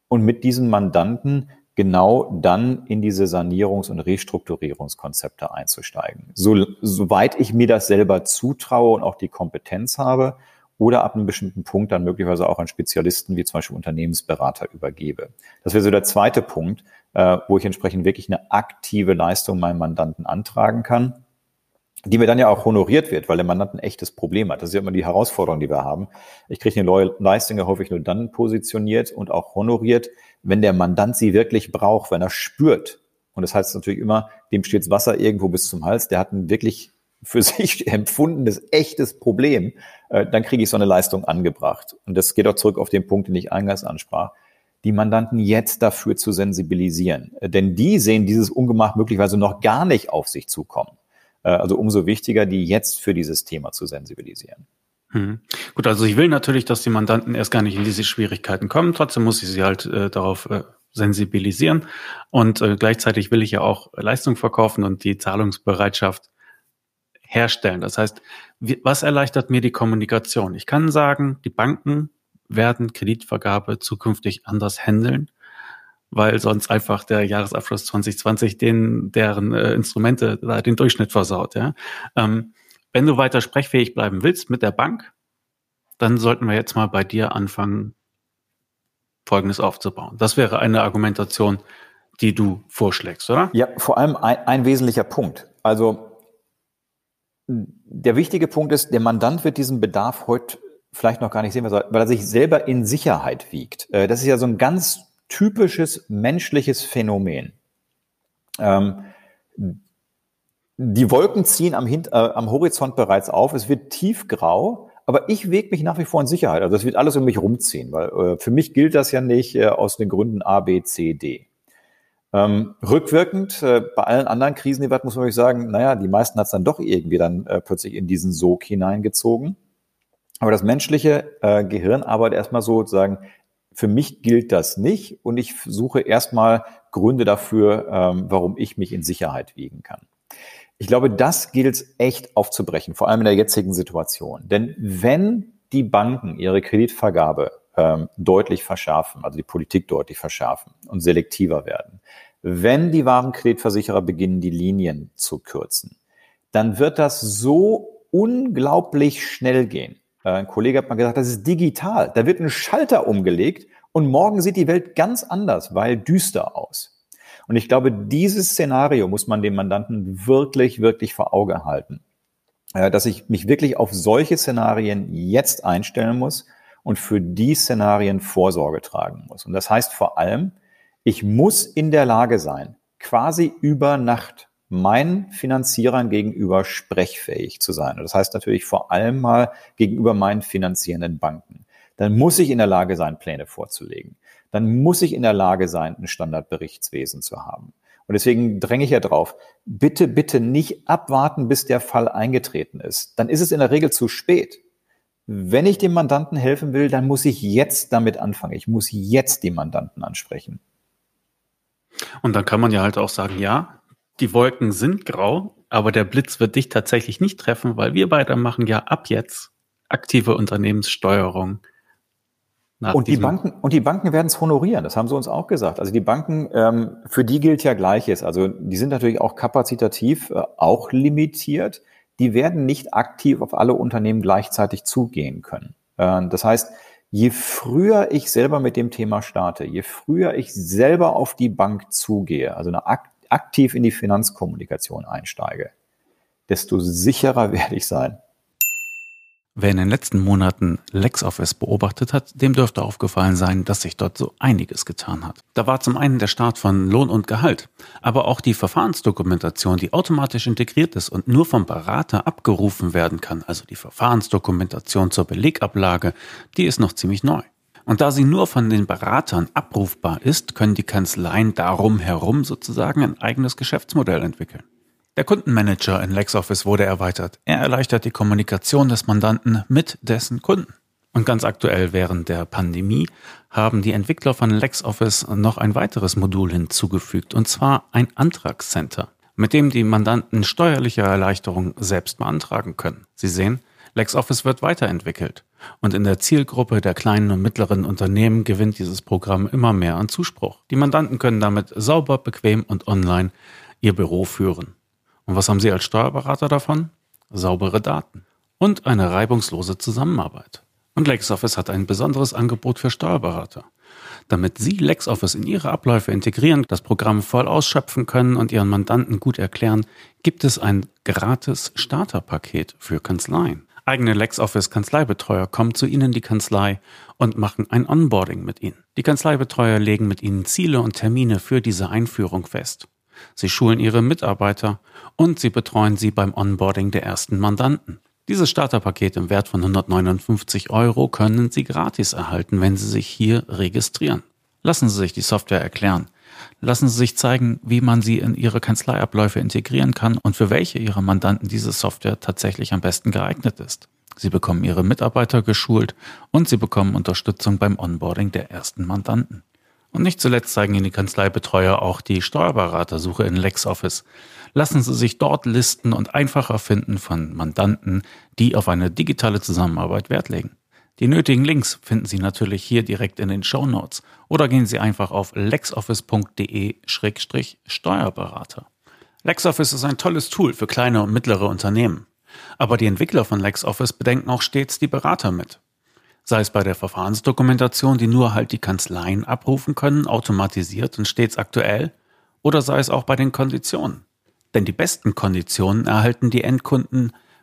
und mit diesen Mandanten genau dann in diese Sanierungs- und Restrukturierungskonzepte einzusteigen. So, soweit ich mir das selber zutraue und auch die Kompetenz habe oder ab einem bestimmten Punkt dann möglicherweise auch an Spezialisten wie zum Beispiel Unternehmensberater übergebe. Das wäre so der zweite Punkt, äh, wo ich entsprechend wirklich eine aktive Leistung meinem Mandanten antragen kann die mir dann ja auch honoriert wird, weil der Mandant ein echtes Problem hat. Das ist ja immer die Herausforderung, die wir haben. Ich kriege eine Leistung ja häufig nur dann positioniert und auch honoriert, wenn der Mandant sie wirklich braucht, wenn er spürt. Und das heißt natürlich immer, dem steht Wasser irgendwo bis zum Hals, der hat ein wirklich für sich empfundenes, echtes Problem, äh, dann kriege ich so eine Leistung angebracht. Und das geht auch zurück auf den Punkt, den ich eingangs ansprach die Mandanten jetzt dafür zu sensibilisieren. Denn die sehen dieses Ungemach möglicherweise noch gar nicht auf sich zukommen. Äh, also umso wichtiger, die jetzt für dieses Thema zu sensibilisieren. Hm. Gut, also ich will natürlich, dass die Mandanten erst gar nicht in diese Schwierigkeiten kommen. Trotzdem muss ich sie halt äh, darauf äh, sensibilisieren. Und äh, gleichzeitig will ich ja auch Leistung verkaufen und die Zahlungsbereitschaft herstellen. Das heißt, wie, was erleichtert mir die Kommunikation? Ich kann sagen, die Banken werden Kreditvergabe zukünftig anders handeln weil sonst einfach der Jahresabschluss 2020 den, deren äh, Instrumente da den Durchschnitt versaut. Ja? Ähm, wenn du weiter sprechfähig bleiben willst mit der Bank, dann sollten wir jetzt mal bei dir anfangen, Folgendes aufzubauen. Das wäre eine Argumentation, die du vorschlägst, oder? Ja, vor allem ein, ein wesentlicher Punkt. Also der wichtige Punkt ist, der Mandant wird diesen Bedarf heute vielleicht noch gar nicht sehen, weil er sich selber in Sicherheit wiegt. Äh, das ist ja so ein ganz typisches menschliches Phänomen. Ähm, die Wolken ziehen am, Hin äh, am Horizont bereits auf, es wird tiefgrau, aber ich wege mich nach wie vor in Sicherheit. Also es wird alles um mich rumziehen, weil äh, für mich gilt das ja nicht äh, aus den Gründen A, B, C, D. Ähm, rückwirkend, äh, bei allen anderen Krisen, die wir hatten, muss man wirklich sagen, naja, die meisten hat es dann doch irgendwie dann äh, plötzlich in diesen Sog hineingezogen. Aber das menschliche äh, Gehirn arbeitet erstmal so sozusagen Für mich gilt das nicht und ich suche erstmal Gründe dafür, ähm, warum ich mich in Sicherheit wiegen kann. Ich glaube, das gilt es echt aufzubrechen, vor allem in der jetzigen Situation. Denn wenn die Banken ihre Kreditvergabe ähm, deutlich verschärfen, also die Politik deutlich verschärfen und selektiver werden, wenn die Warenkreditversicherer beginnen, die Linien zu kürzen, dann wird das so unglaublich schnell gehen. Äh, ein Kollege hat mal gesagt, das ist digital. Da wird ein Schalter umgelegt und morgen sieht die Welt ganz anders, weil düster aus. Und ich glaube, dieses Szenario muss man dem Mandanten wirklich, wirklich vor Auge halten. Äh, dass ich mich wirklich auf solche Szenarien jetzt einstellen muss und für die Szenarien Vorsorge tragen muss. Und das heißt vor allem, ich muss in der Lage sein, quasi über Nacht meinen Finanzierern gegenüber sprechfähig zu sein. Und das heißt natürlich vor allem mal gegenüber meinen finanzierenden Banken. Dann muss ich in der Lage sein, Pläne vorzulegen. Dann muss ich in der Lage sein, ein Standardberichtswesen zu haben. Und deswegen dränge ich ja drauf, bitte, bitte nicht abwarten, bis der Fall eingetreten ist. Dann ist es in der Regel zu spät. Wenn ich dem Mandanten helfen will, dann muss ich jetzt damit anfangen. Ich muss jetzt die Mandanten ansprechen. Und dann kann man ja halt auch sagen, ja, die Wolken sind grau, aber der Blitz wird dich tatsächlich nicht treffen, weil wir beide machen ja ab jetzt aktive Unternehmenssteuerung. Und die Banken und die Banken werden es honorieren. Das haben sie uns auch gesagt. Also die Banken, ähm, für die gilt ja Gleiches. Also die sind natürlich auch kapazitativ äh, auch limitiert. Die werden nicht aktiv auf alle Unternehmen gleichzeitig zugehen können. Äh, das heißt, je früher ich selber mit dem Thema starte, je früher ich selber auf die Bank zugehe, also eine ak aktiv in die Finanzkommunikation einsteige, desto sicherer werde ich sein. Wer in den letzten Monaten LexOffice beobachtet hat, dem dürfte aufgefallen sein, dass sich dort so einiges getan hat. Da war zum einen der Start von Lohn und Gehalt, aber auch die Verfahrensdokumentation, die automatisch integriert ist und nur vom Berater abgerufen werden kann, also die Verfahrensdokumentation zur Belegablage, die ist noch ziemlich neu. Und da sie nur von den Beratern abrufbar ist, können die Kanzleien darum herum sozusagen ein eigenes Geschäftsmodell entwickeln. Der Kundenmanager in LexOffice wurde erweitert. Er erleichtert die Kommunikation des Mandanten mit dessen Kunden. Und ganz aktuell während der Pandemie haben die Entwickler von LexOffice noch ein weiteres Modul hinzugefügt, und zwar ein Antragscenter, mit dem die Mandanten steuerliche Erleichterungen selbst beantragen können. Sie sehen, LexOffice wird weiterentwickelt. Und in der Zielgruppe der kleinen und mittleren Unternehmen gewinnt dieses Programm immer mehr an Zuspruch. Die Mandanten können damit sauber, bequem und online ihr Büro führen. Und was haben Sie als Steuerberater davon? Saubere Daten und eine reibungslose Zusammenarbeit. Und LexOffice hat ein besonderes Angebot für Steuerberater. Damit Sie LexOffice in Ihre Abläufe integrieren, das Programm voll ausschöpfen können und Ihren Mandanten gut erklären, gibt es ein gratis Starterpaket für Kanzleien. Eigene LexOffice Kanzleibetreuer kommen zu Ihnen in die Kanzlei und machen ein Onboarding mit Ihnen. Die Kanzleibetreuer legen mit Ihnen Ziele und Termine für diese Einführung fest. Sie schulen ihre Mitarbeiter und sie betreuen sie beim Onboarding der ersten Mandanten. Dieses Starterpaket im Wert von 159 Euro können Sie gratis erhalten, wenn Sie sich hier registrieren. Lassen Sie sich die Software erklären. Lassen Sie sich zeigen, wie man sie in Ihre Kanzleiabläufe integrieren kann und für welche Ihrer Mandanten diese Software tatsächlich am besten geeignet ist. Sie bekommen Ihre Mitarbeiter geschult und Sie bekommen Unterstützung beim Onboarding der ersten Mandanten. Und nicht zuletzt zeigen Ihnen die Kanzleibetreuer auch die Steuerberatersuche in LexOffice. Lassen Sie sich dort listen und einfacher finden von Mandanten, die auf eine digitale Zusammenarbeit Wert legen. Die nötigen Links finden Sie natürlich hier direkt in den Show Notes oder gehen Sie einfach auf lexoffice.de-steuerberater. LexOffice ist ein tolles Tool für kleine und mittlere Unternehmen. Aber die Entwickler von LexOffice bedenken auch stets die Berater mit sei es bei der Verfahrensdokumentation, die nur halt die Kanzleien abrufen können, automatisiert und stets aktuell, oder sei es auch bei den Konditionen. Denn die besten Konditionen erhalten die Endkunden,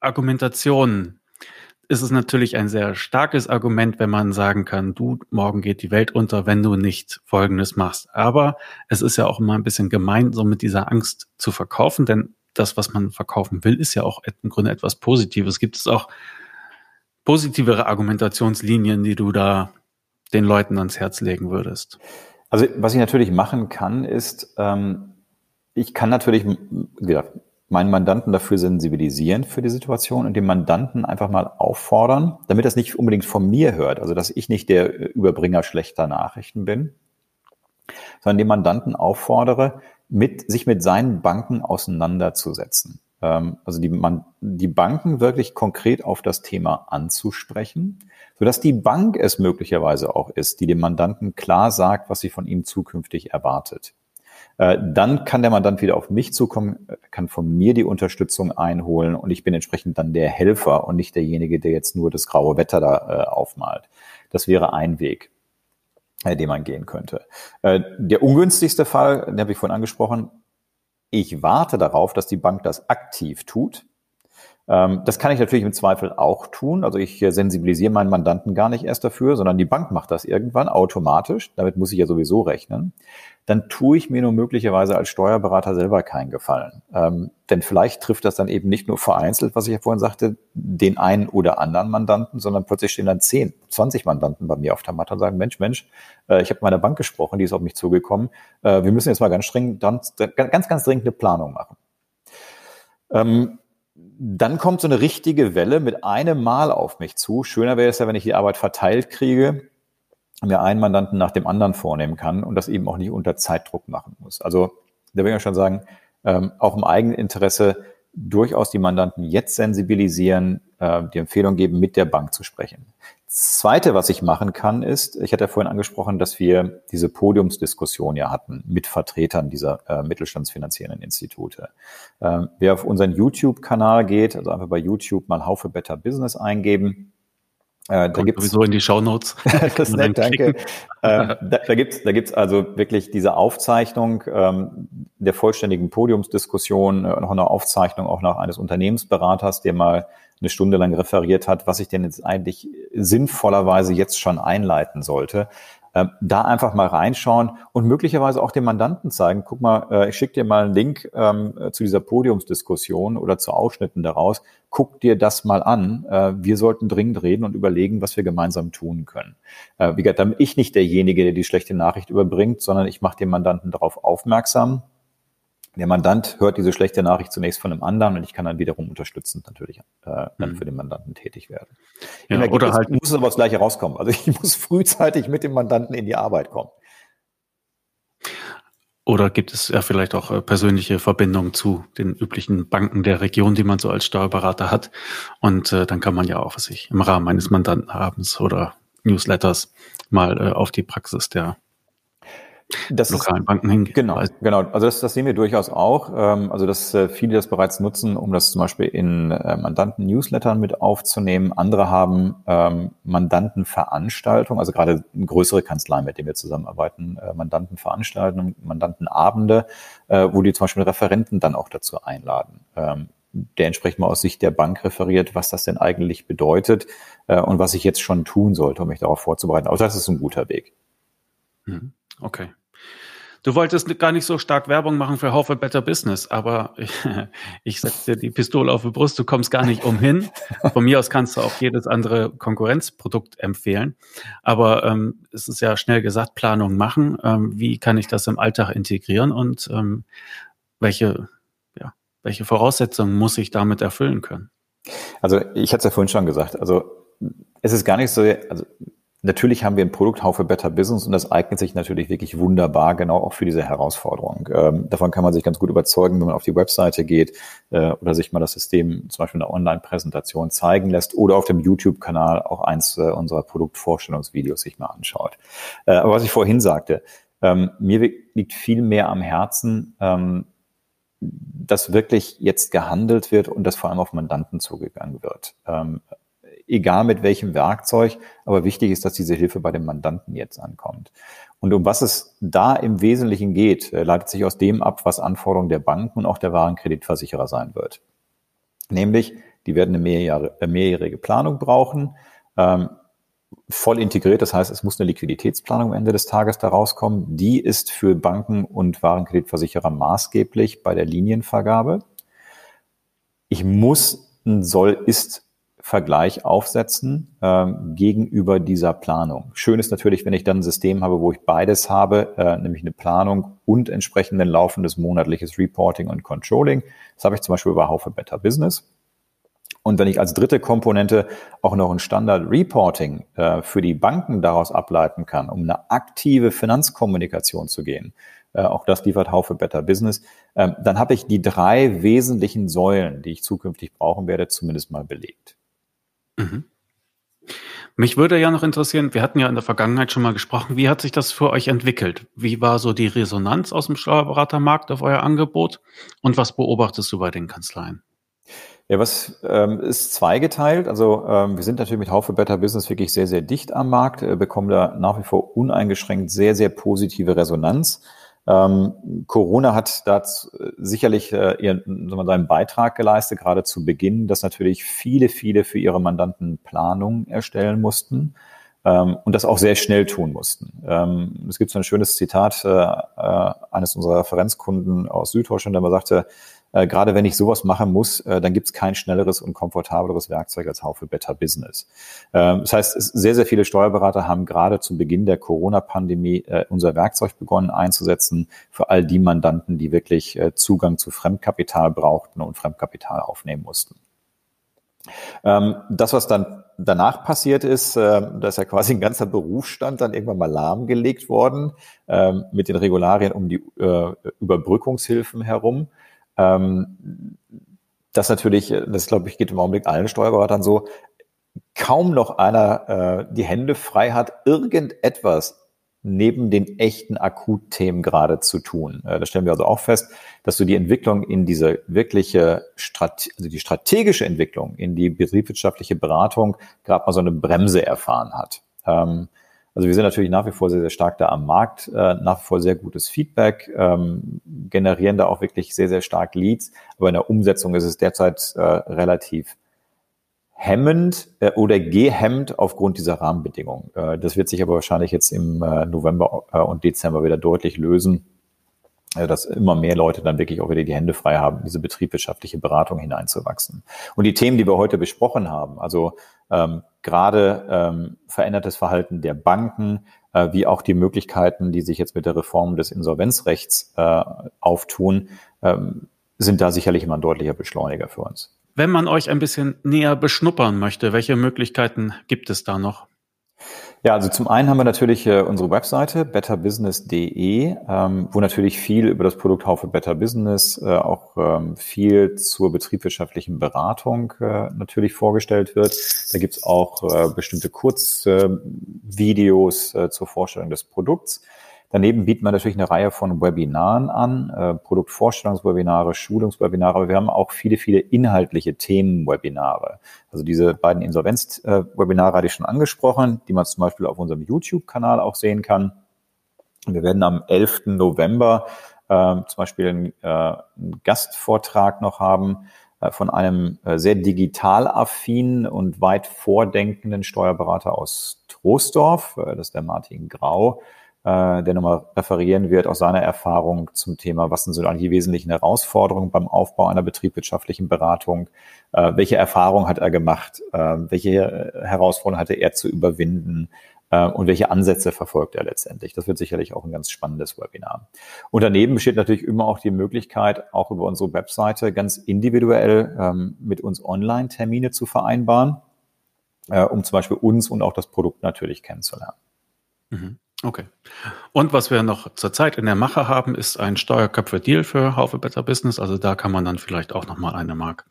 Argumentationen ist es natürlich ein sehr starkes Argument, wenn man sagen kann, du, morgen geht die Welt unter, wenn du nicht Folgendes machst. Aber es ist ja auch immer ein bisschen gemein, so mit dieser Angst zu verkaufen, denn das, was man verkaufen will, ist ja auch im Grunde etwas Positives. Gibt es auch positivere Argumentationslinien, die du da den Leuten ans Herz legen würdest? Also was ich natürlich machen kann, ist, ähm, ich kann natürlich, wie gesagt, meinen Mandanten dafür sensibilisieren für die Situation und den Mandanten einfach mal auffordern, damit das nicht unbedingt von mir hört, also dass ich nicht der Überbringer schlechter Nachrichten bin, sondern den Mandanten auffordere, mit, sich mit seinen Banken auseinanderzusetzen. Ähm, also die, man, die Banken wirklich konkret auf das Thema anzusprechen, sodass die Bank es möglicherweise auch ist, die dem Mandanten klar sagt, was sie von ihm zukünftig erwartet. Äh, dann kann der Mandant wieder auf mich zukommen, kann von mir die Unterstützung einholen und ich bin entsprechend dann der Helfer und nicht derjenige, der jetzt nur das graue Wetter da äh, aufmalt. Das wäre ein Weg, äh, den man gehen könnte. Der ungünstigste Fall, den habe ich vorhin angesprochen, ich warte darauf, dass die Bank das aktiv tut. Ähm, das kann ich natürlich im Zweifel auch tun. Also ich sensibilisiere meinen Mandanten gar nicht erst dafür, sondern die Bank macht das irgendwann automatisch. Damit muss ich ja sowieso rechnen dann tue ich mir nur möglicherweise als Steuerberater selber keinen Gefallen. Ähm, denn vielleicht trifft das dann eben nicht nur vereinzelt, was ich ja vorhin sagte, den einen oder anderen Mandanten, sondern plötzlich stehen dann 10, 20 Mandanten bei mir auf der Matte und sagen, Mensch, Mensch, äh, ich habe mit meiner Bank gesprochen, die ist auf mich zugekommen. Äh, wir müssen jetzt mal ganz streng, dann, ganz, ganz dringend eine Planung machen. Ähm, dann kommt so eine richtige Welle mit einem Mal auf mich zu. Schöner wäre es ja, wenn ich die Arbeit verteilt kriege mir einen Mandanten nach dem anderen vornehmen kann und das eben auch nicht unter Zeitdruck machen muss. Also da will ich schon sagen, ähm, auch im eigenen Interesse durchaus die Mandanten jetzt sensibilisieren, äh, die Empfehlung geben, mit der Bank zu sprechen. Zweite, was ich machen kann, ist, ich hatte ja vorhin angesprochen, dass wir diese Podiumsdiskussion ja hatten mit Vertretern dieser äh, mittelstandsfinanzierenden Institute. Ähm, wer auf unseren YouTube-Kanal geht, also einfach bei YouTube mal Haufe Better Business eingeben, äh, da gibt's sowieso in die Shownotes. das nett, danke. ähm, da, da gibt's da gibt's also wirklich diese Aufzeichnung ähm, der vollständigen Podiumsdiskussion, äh, noch eine Aufzeichnung auch noch eines Unternehmensberaters, der mal eine Stunde lang referiert hat, was ich denn jetzt eigentlich sinnvollerweise jetzt schon einleiten sollte. Ähm, da einfach mal reinschauen und möglicherweise auch dem Mandanten zeigen, guck mal, äh, ich schicke dir mal einen Link ähm, zu dieser Podiumsdiskussion oder zu Ausschnitten daraus, guck dir das mal an. Äh, wir sollten dringend reden und überlegen, was wir gemeinsam tun können. Äh, wie gesagt, dann bin ich nicht derjenige, der die schlechte Nachricht überbringt, sondern ich mache den Mandanten darauf aufmerksam, der Mandant hört diese schlechte Nachricht zunächst von einem anderen und ich kann dann wiederum unterstützend natürlich äh, dann mhm. für den Mandanten tätig werden. Ja, oder halt muss es aber das Gleiche rauskommen. Also ich muss frühzeitig mit dem Mandanten in die Arbeit kommen. Oder gibt es ja vielleicht auch äh, persönliche Verbindungen zu den üblichen Banken der Region, die man so als Steuerberater hat? Und äh, dann kann man ja auch, was ich im Rahmen eines Mandantenabends oder Newsletters mal äh, auf die Praxis der das lokalen Banken hingehen. Genau, genau. Also das, das sehen wir durchaus auch. Ähm, also dass äh, viele das bereits nutzen, um das zum Beispiel in äh, Mandanten-Newslettern mit aufzunehmen. Andere haben ähm, Mandantenveranstaltungen, also gerade größere Kanzleien, mit denen wir zusammenarbeiten, äh, Mandantenveranstaltungen, Mandantenabende, wo die zum Beispiel Referenten dann auch dazu einladen. Ähm, der entsprechend mal aus Sicht der Bank referiert, was das denn eigentlich bedeutet äh, und was ich jetzt schon tun sollte, um mich darauf vorzubereiten. Auch das ist ein guter Weg. Mhm. Okay. Du wolltest gar nicht so stark Werbung machen für Haufe Better Business, aber ich, ich setze dir die Pistole auf die Brust, du kommst gar nicht umhin. Von mir aus kannst du auch jedes andere Konkurrenzprodukt empfehlen. Aber ähm, es ist ja schnell gesagt, Planung machen. Ähm, wie kann ich das im Alltag integrieren und ähm, welche, ja, welche Voraussetzungen muss ich damit erfüllen können? Also ich hatte es ja vorhin schon gesagt, also es ist gar nicht so, also Natürlich haben wir ein Produkt Haufe Better Business und das eignet sich natürlich wirklich wunderbar, genau auch für diese Herausforderung. Ähm, davon kann man sich ganz gut überzeugen, wenn man auf die Webseite geht äh, oder sich mal das System zum Beispiel in einer Online-Präsentation zeigen lässt oder auf dem YouTube-Kanal auch eins äh, unserer Produktvorstellungsvideos sich mal anschaut. Äh, aber was ich vorhin sagte, ähm, mir liegt viel mehr am Herzen, ähm, dass wirklich jetzt gehandelt wird und dass vor allem auf Mandanten zugegangen wird. Egal mit welchem Werkzeug, aber wichtig ist, dass diese Hilfe bei dem Mandanten jetzt ankommt. Und um was es da im Wesentlichen geht, äh, leitet sich aus dem ab, was Anforderungen der Banken und auch der Warenkreditversicherer sein wird. Nämlich Die werden eine mehrjährige, mehrjährige Planung brauchen. Ähm, voll integriert, das heißt, es muss eine Liquiditätsplanung am Ende des Tages da rauskommen. Die ist für Banken und Warenkreditversicherer maßgeblich bei der Linienvergabe. Ich muss einen Soll-Ist Vergleich aufsetzen ähm, gegenüber dieser Planung. Schön ist natürlich, wenn ich dann ein System habe, wo ich beides habe, äh, nämlich eine Planung und entsprechend ein laufendes monatliches Reporting und Controlling. Das habe ich zum Beispiel bei Haufe Better Business. Und wenn ich als dritte Komponente auch noch ein Standard Reporting äh, für die Banken daraus ableiten kann, um eine aktive Finanzkommunikation zu gehen, äh, auch das liefert Haufe Better Business, äh, dann habe ich die drei wesentlichen Säulen, die ich zukünftig brauchen werde, zumindest mal belegt. Mhm. Mich würde ja noch interessieren, wir hatten ja in der Vergangenheit schon mal gesprochen, wie hat sich das für euch entwickelt? Wie war so die Resonanz aus dem Steuerberatermarkt auf euer Angebot und was beobachtest du bei den Kanzleien? Ja, was ähm, ist zweigeteilt. Also ähm, wir sind natürlich mit Haufe Better Business wirklich sehr, sehr dicht am Markt, äh, bekommen da nach wie vor uneingeschränkt sehr, sehr positive Resonanz. Ähm, Corona hat da sicherlich äh, ihren, wir, seinen Beitrag geleistet, gerade zu Beginn, dass natürlich viele, viele für ihre Mandanten Planungen erstellen mussten ähm, und das auch sehr schnell tun mussten. Ähm, es gibt so ein schönes Zitat äh, äh, eines unserer Referenzkunden aus Süddeutschland, der mal sagte, äh, gerade wenn ich sowas machen muss, äh, dann gibt es kein schnelleres und komfortableres Werkzeug als Haufe Better Business. Ähm, das heißt, sehr, sehr viele Steuerberater haben gerade zu Beginn der Corona-Pandemie äh, unser Werkzeug begonnen einzusetzen für all die Mandanten, die wirklich äh, Zugang zu Fremdkapital brauchten und Fremdkapital aufnehmen mussten. Ähm, das, was dann danach passiert ist, äh, da ist ja quasi ein ganzer Berufsstand dann irgendwann mal lahmgelegt worden ähm, mit den Regularien um die äh, Überbrückungshilfen herum ähm, das natürlich, das glaube ich, geht im Augenblick allen Steuerberatern so, kaum noch einer äh, die Hände frei hat, irgendetwas neben den echten Akutthemen gerade zu tun. Äh, da stellen wir also auch fest, dass so die Entwicklung in diese wirkliche, Strate also die strategische Entwicklung in die betriebswirtschaftliche Beratung gerade mal so eine Bremse erfahren hat. Ähm, also wir sind natürlich nach wie vor sehr, sehr stark da am Markt, äh, nach wie vor sehr gutes Feedback, ähm, generieren da auch wirklich sehr, sehr stark Leads. Aber in der Umsetzung ist es derzeit äh, relativ hemmend äh, oder gehemmt aufgrund dieser Rahmenbedingungen. Äh, das wird sich aber wahrscheinlich jetzt im äh, November äh, und Dezember wieder deutlich lösen, äh, dass immer mehr Leute dann wirklich auch wieder die Hände frei haben, diese betriebswirtschaftliche Beratung hineinzuwachsen. Und die Themen, die wir heute besprochen haben, also ähm, gerade ähm, verändertes Verhalten der Banken, äh, wie auch die Möglichkeiten, die sich jetzt mit der Reform des Insolvenzrechts äh, auftun, ähm, sind da sicherlich immer ein deutlicher Beschleuniger für uns. Wenn man euch ein bisschen näher beschnuppern möchte, welche Möglichkeiten gibt es da noch? Ja, also zum einen haben wir natürlich äh, unsere Webseite betterbusiness.de, ähm, wo natürlich viel über das Produkt Haufe Better Business, äh, auch ähm, viel zur betriebswirtschaftlichen Beratung äh, natürlich vorgestellt wird. Da gibt's auch bestimmte Kurzvideos zur Vorstellung des Produkts. Daneben bieten wir natürlich eine Reihe von Webinaren an, äh, Produktvorstellungswebinare, Schulungswebinare, aber wir haben auch viele, viele inhaltliche Themenwebinare. Also diese beiden Insolvenz-Webinare hatte ich schon angesprochen, die man zum Beispiel auf unserem YouTube-Kanal auch sehen kann. Wir werden am 11. November äh, zum Beispiel einen, äh, einen Gastvortrag noch haben äh, von einem äh, sehr digital affinen und weit vordenkenden Steuerberater aus Troisdorf, äh, das ist der Martin Grau, äh, der nochmal referieren wird aus seiner Erfahrung zum Thema, was sind so die wesentlichen Herausforderungen beim Aufbau einer betriebswirtschaftlichen Beratung, äh, welche Erfahrungen hat er gemacht, äh, welche Herausforderungen hatte er zu überwinden äh, und welche Ansätze verfolgt er letztendlich. Das wird sicherlich auch ein ganz spannendes Webinar. Und daneben besteht natürlich immer auch die Möglichkeit, auch über unsere Webseite ganz individuell ähm, mit uns Online-Termine zu vereinbaren, äh, um zum Beispiel uns und auch das Produkt natürlich kennenzulernen. Mhm. Okay. Und was wir noch zurzeit in der Mache haben, ist ein Steuerköpfe-Deal für Haufe Better Business. Also da kann man dann vielleicht auch nochmal eine Mark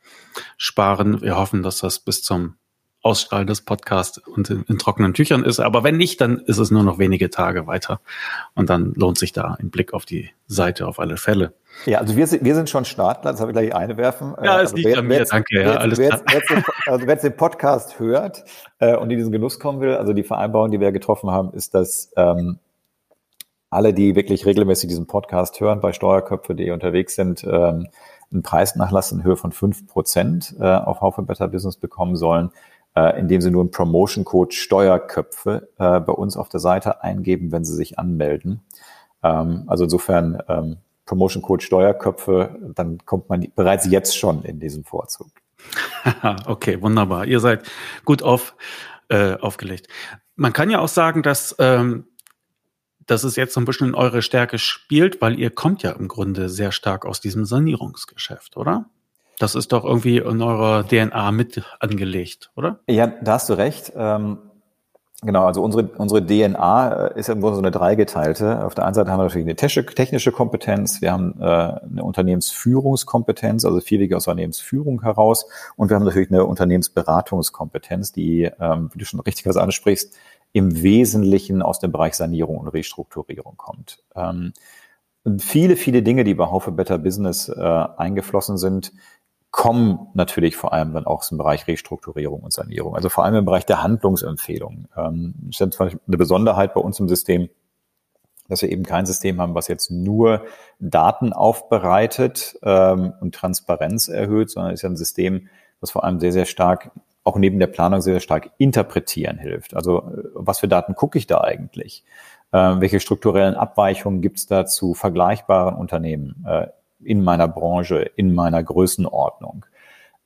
sparen. Wir hoffen, dass das bis zum Ausstrahlen des Podcasts und in, in, trockenen Tüchern ist. Aber wenn nicht, dann ist es nur noch wenige Tage weiter. Und dann lohnt sich da ein Blick auf die Seite auf alle Fälle. Ja, also wir sind, wir sind schon Startler, das habe ich gleich eine werfen. Ja, es also liegt wer, an mir, danke. Wer, ja, alles wer, wer, jetzt, also wer jetzt den Podcast hört äh, und in diesen Genuss kommen will, also die Vereinbarung, die wir getroffen haben, ist, dass ähm, alle, die wirklich regelmäßig diesen Podcast hören, bei steuerköpfe.de unterwegs sind, ähm, einen Preisnachlass in Höhe von fünf Prozent äh, auf Haufe Better Business bekommen sollen, äh, indem sie nur einen Promotion-Code Steuerköpfe äh, bei uns auf der Seite eingeben, wenn sie sich anmelden. Ähm, also insofern ähm, Promotion-Code Steuerköpfe, dann kommt man bereits jetzt schon in diesen Vorzug. okay, wunderbar. Ihr seid gut auf, äh, aufgelegt. Man kann ja auch sagen, dass, ähm, dass es jetzt so ein bisschen in eure Stärke spielt, weil ihr kommt ja im Grunde sehr stark aus diesem Sanierungsgeschäft, oder? Das ist doch irgendwie in eurer DNA mit angelegt, oder? Ja, da hast du recht. Ähm, genau, also unsere, unsere DNA äh, ist Grunde so eine dreigeteilte. Auf der einen Seite haben wir natürlich eine technische Kompetenz, wir haben äh, eine Unternehmensführungskompetenz, also viel Wege aus Unternehmensführung heraus, und wir haben natürlich eine Unternehmensberatungskompetenz, die, ähm, wie du schon richtig was ansprichst, im Wesentlichen aus dem Bereich Sanierung und Restrukturierung kommt. Ähm, viele, viele Dinge, die bei Haufe Better Business äh, eingeflossen sind, kommen natürlich vor allem dann auch im Bereich Restrukturierung und Sanierung, also vor allem im Bereich der Handlungsempfehlungen. Ähm, das ist eine Besonderheit bei uns im System, dass wir eben kein System haben, was jetzt nur Daten aufbereitet ähm, und Transparenz erhöht, sondern ist ja ein System, was vor allem sehr, sehr stark, auch neben der Planung sehr, sehr stark interpretieren hilft. Also äh, was für Daten gucke ich da eigentlich? Äh, welche strukturellen Abweichungen gibt es da zu vergleichbaren Unternehmen? Äh, in meiner Branche, in meiner Größenordnung?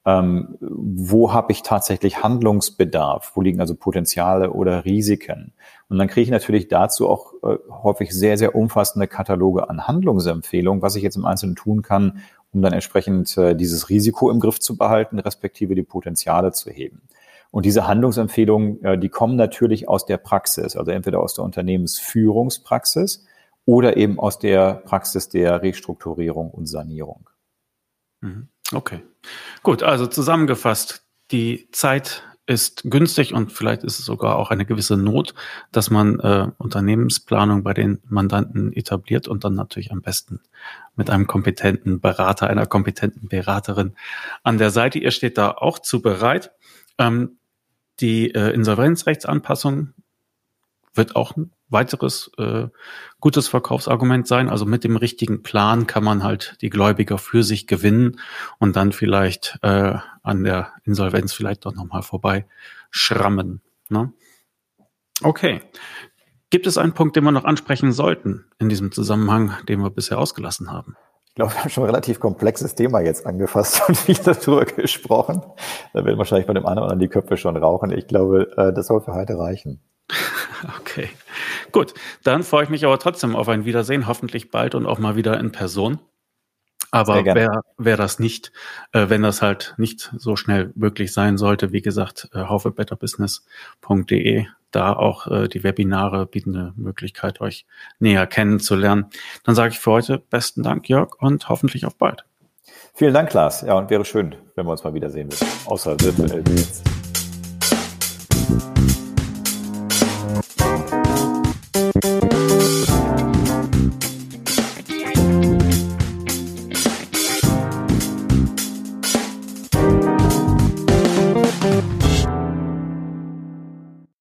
Ähm, wo habe ich tatsächlich Handlungsbedarf? Wo liegen also Potenziale oder Risiken? Und dann kriege ich natürlich dazu auch äh, häufig sehr, sehr umfassende Kataloge an Handlungsempfehlungen, was ich jetzt im Einzelnen tun kann, um dann entsprechend äh, dieses Risiko im Griff zu behalten, respektive die Potenziale zu heben. Und diese Handlungsempfehlungen, äh, die kommen natürlich aus der Praxis, also entweder aus der Unternehmensführungspraxis oder eben aus der Praxis der Restrukturierung und Sanierung. Mhm. Okay. Gut, also zusammengefasst, die Zeit ist günstig und vielleicht ist es sogar auch eine gewisse Not, dass man äh, Unternehmensplanung bei den Mandanten etabliert und dann natürlich am besten mit einem kompetenten Berater, einer kompetenten Beraterin an der Seite. Ihr steht da auch zu bereit. Ähm, die äh, Insolvenzrechtsanpassung wird auch ein weiteres äh, gutes Verkaufsargument sein. Also mit dem richtigen Plan kann man halt die Gläubiger für sich gewinnen und dann vielleicht äh, an der Insolvenz vielleicht doch nochmal vorbei schrammen. Ne? Okay. Gibt es einen Punkt, den wir noch ansprechen sollten in diesem Zusammenhang, den wir bisher ausgelassen haben? Ich glaube, wir haben schon ein relativ komplexes Thema jetzt angefasst und viel darüber gesprochen. Da werden wahrscheinlich bei dem einen oder anderen die Köpfe schon rauchen. Ich glaube, äh, das soll für heute reichen. Okay, gut. Dann freue ich mich aber trotzdem auf ein Wiedersehen, hoffentlich bald und auch mal wieder in Person. Aber wer, wer das nicht, äh, wenn das halt nicht so schnell möglich sein sollte, wie gesagt, äh, haufebetterbusiness.de, da auch äh, die Webinare bieten eine Möglichkeit, euch näher kennenzulernen. Dann sage ich für heute besten Dank, Jörg, und hoffentlich auf bald. Vielen Dank, Klaas. Ja, und wäre schön, wenn wir uns mal wiedersehen würden, außer virtuell jetzt.